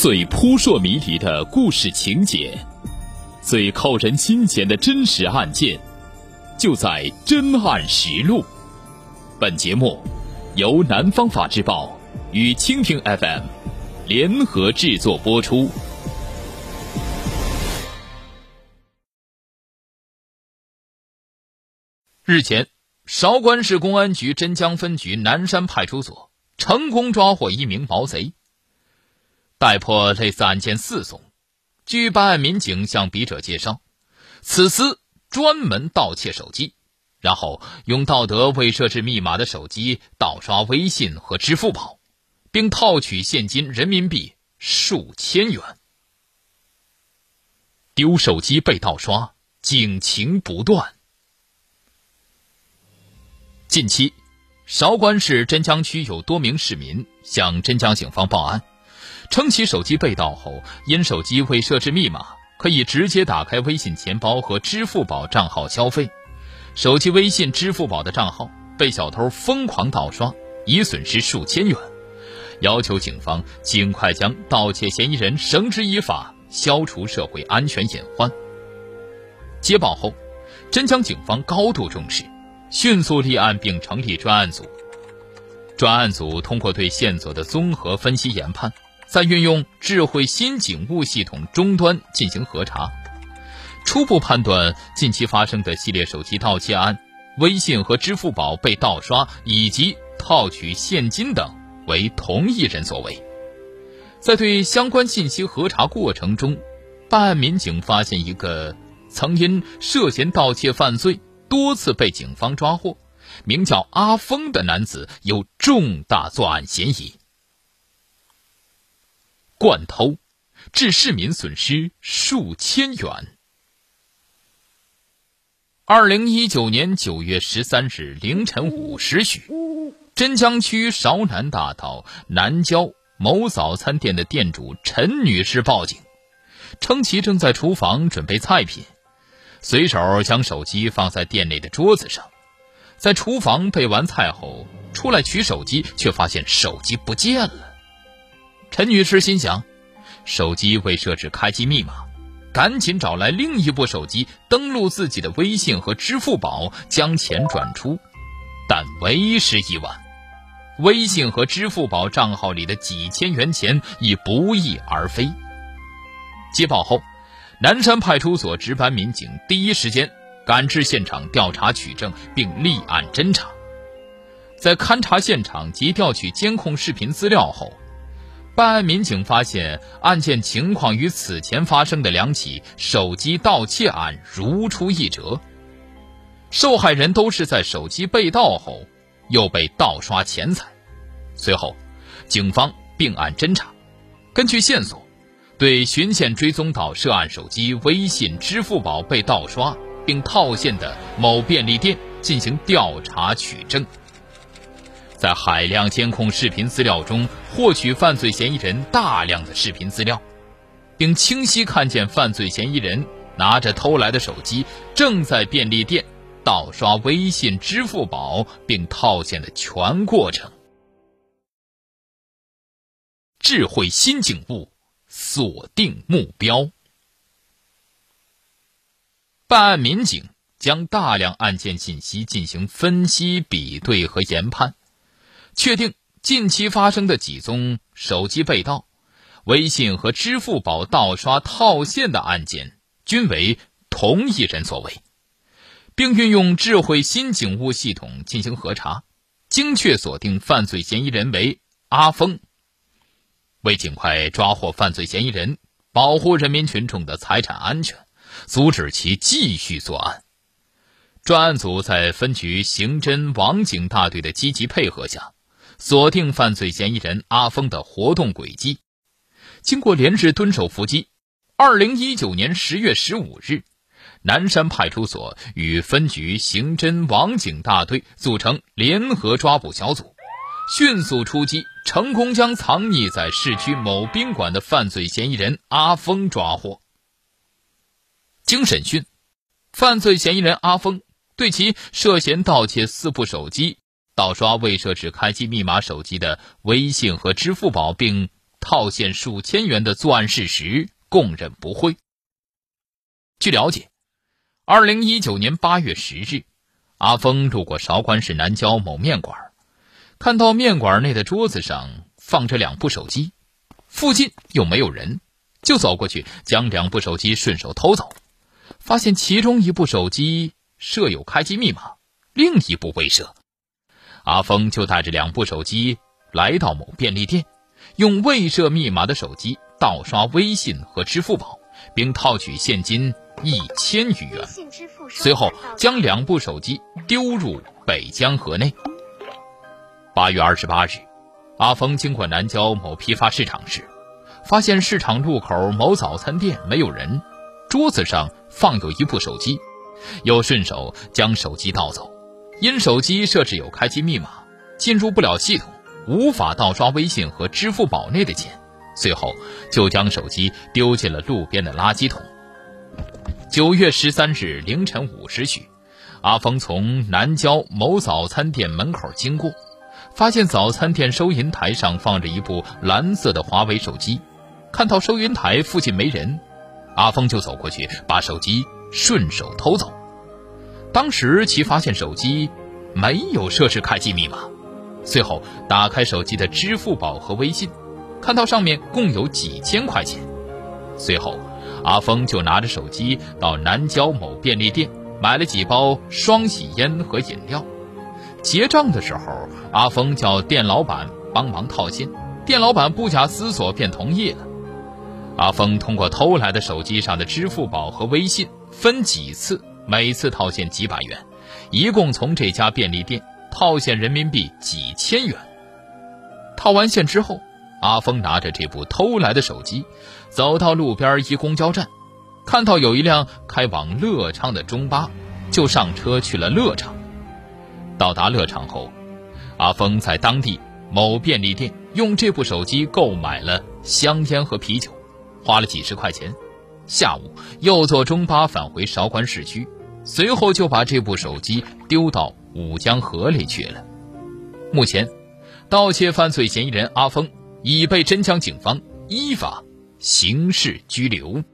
最扑朔迷离的故事情节，最扣人心弦的真实案件，就在《真案实录》。本节目由南方法制报与蜻蜓 FM 联合制作播出。日前，韶关市公安局真江分局南山派出所成功抓获一名毛贼。逮破类似案件四宗。据办案民警向笔者介绍，此厮专门盗窃手机，然后用道德未设置密码的手机盗刷微信和支付宝，并套取现金人民币数千元。丢手机被盗刷，警情不断。近期，韶关市真江区有多名市民向真江警方报案，称其手机被盗后，因手机未设置密码，可以直接打开微信钱包和支付宝账号消费，手机微信、支付宝的账号被小偷疯狂盗刷，已损失数千元，要求警方尽快将盗窃嫌疑人绳之以法，消除社会安全隐患。接报后，真江警方高度重视。迅速立案并成立专案组。专案组通过对线索的综合分析研判，再运用智慧新警务系统终端进行核查，初步判断近期发生的系列手机盗窃案、微信和支付宝被盗刷以及套取现金等为同一人所为。在对相关信息核查过程中，办案民警发现一个曾因涉嫌盗窃犯罪。多次被警方抓获，名叫阿峰的男子有重大作案嫌疑。惯偷，致市民损失数千元。二零一九年九月十三日凌晨五时许，真江区韶南大道南郊某早餐店的店主陈女士报警，称其正在厨房准备菜品。随手将手机放在店内的桌子上，在厨房备完菜后出来取手机，却发现手机不见了。陈女士心想，手机未设置开机密码，赶紧找来另一部手机登录自己的微信和支付宝，将钱转出，但为时已晚，微信和支付宝账号里的几千元钱已不翼而飞。接报后。南山派出所值班民警第一时间赶至现场调查取证，并立案侦查。在勘查现场及调取监控视频资料后，办案民警发现案件情况与此前发生的两起手机盗窃案如出一辙。受害人都是在手机被盗后又被盗刷钱财。随后，警方并案侦查，根据线索。对循线追踪到涉案手机、微信、支付宝被盗刷并套现的某便利店进行调查取证，在海量监控视频资料中获取犯罪嫌疑人大量的视频资料，并清晰看见犯罪嫌疑人拿着偷来的手机正在便利店盗刷微信、支付宝并套现的全过程。智慧新警务。锁定目标。办案民警将大量案件信息进行分析、比对和研判，确定近期发生的几宗手机被盗、微信和支付宝盗刷套现的案件均为同一人所为，并运用智慧新警务系统进行核查，精确锁定犯罪嫌疑人为阿峰。为尽快抓获犯罪嫌疑人，保护人民群众的财产安全，阻止其继续作案，专案组在分局刑侦网警大队的积极配合下，锁定犯罪嫌疑人阿峰的活动轨迹。经过连日蹲守伏击，二零一九年十月十五日，南山派出所与分局刑侦网警大队组成联合抓捕小组。迅速出击，成功将藏匿在市区某宾馆的犯罪嫌疑人阿峰抓获。经审讯，犯罪嫌疑人阿峰对其涉嫌盗窃四部手机、盗刷未设置开机密码手机的微信和支付宝，并套现数千元的作案事实，供认不讳。据了解，二零一九年八月十日，阿峰路过韶关市南郊某面馆，看到面馆内的桌子上放着两部手机，附近又没有人，就走过去将两部手机顺手偷走，发现其中一部手机设有开机密码，另一部未设。阿峰就带着两部手机来到某便利店，用未设密码的手机盗刷微信和支付宝，并套取现金一千余元。随后将两部手机丢入北江河内。八月二十八日，阿峰经过南郊某批发市场时，发现市场路口某早餐店没有人，桌子上放有一部手机，又顺手将手机盗走。因手机设置有开机密码，进入不了系统，无法盗刷微信和支付宝内的钱。随后就将手机丢进了路边的垃圾桶。九月十三日凌晨五时许，阿峰从南郊某早餐店门口经过，发现早餐店收银台上放着一部蓝色的华为手机。看到收银台附近没人，阿峰就走过去，把手机顺手偷走。当时其发现手机没有设置开机密码，随后打开手机的支付宝和微信，看到上面共有几千块钱。随后，阿峰就拿着手机到南郊某便利店买了几包双喜烟和饮料。结账的时候，阿峰叫店老板帮忙套现，店老板不假思索便同意了。阿峰通过偷来的手机上的支付宝和微信，分几次。每次套现几百元，一共从这家便利店套现人民币几千元。套完现之后，阿峰拿着这部偷来的手机，走到路边一公交站，看到有一辆开往乐昌的中巴，就上车去了乐昌。到达乐昌后，阿峰在当地某便利店用这部手机购买了香烟和啤酒，花了几十块钱。下午又坐中巴返回韶关市区。随后就把这部手机丢到五江河里去了。目前，盗窃犯罪嫌疑人阿峰已被镇江警方依法刑事拘留。